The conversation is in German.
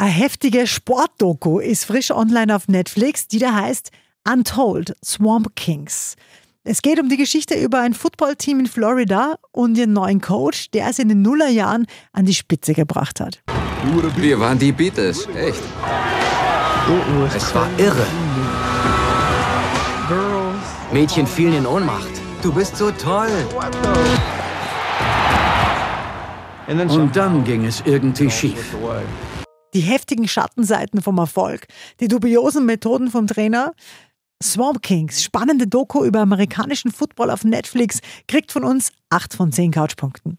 Eine heftige Sportdoku ist frisch online auf Netflix, die da heißt Untold Swamp Kings. Es geht um die Geschichte über ein Footballteam in Florida und ihren neuen Coach, der es in den Nullerjahren an die Spitze gebracht hat. Wir waren die Beatles, echt. Es war irre. Mädchen fielen in Ohnmacht. Du bist so toll. Und dann ging es irgendwie schief. Die heftigen Schattenseiten vom Erfolg, die dubiosen Methoden vom Trainer. Swamp Kings, spannende Doku über amerikanischen Football auf Netflix, kriegt von uns 8 von 10 Couchpunkten.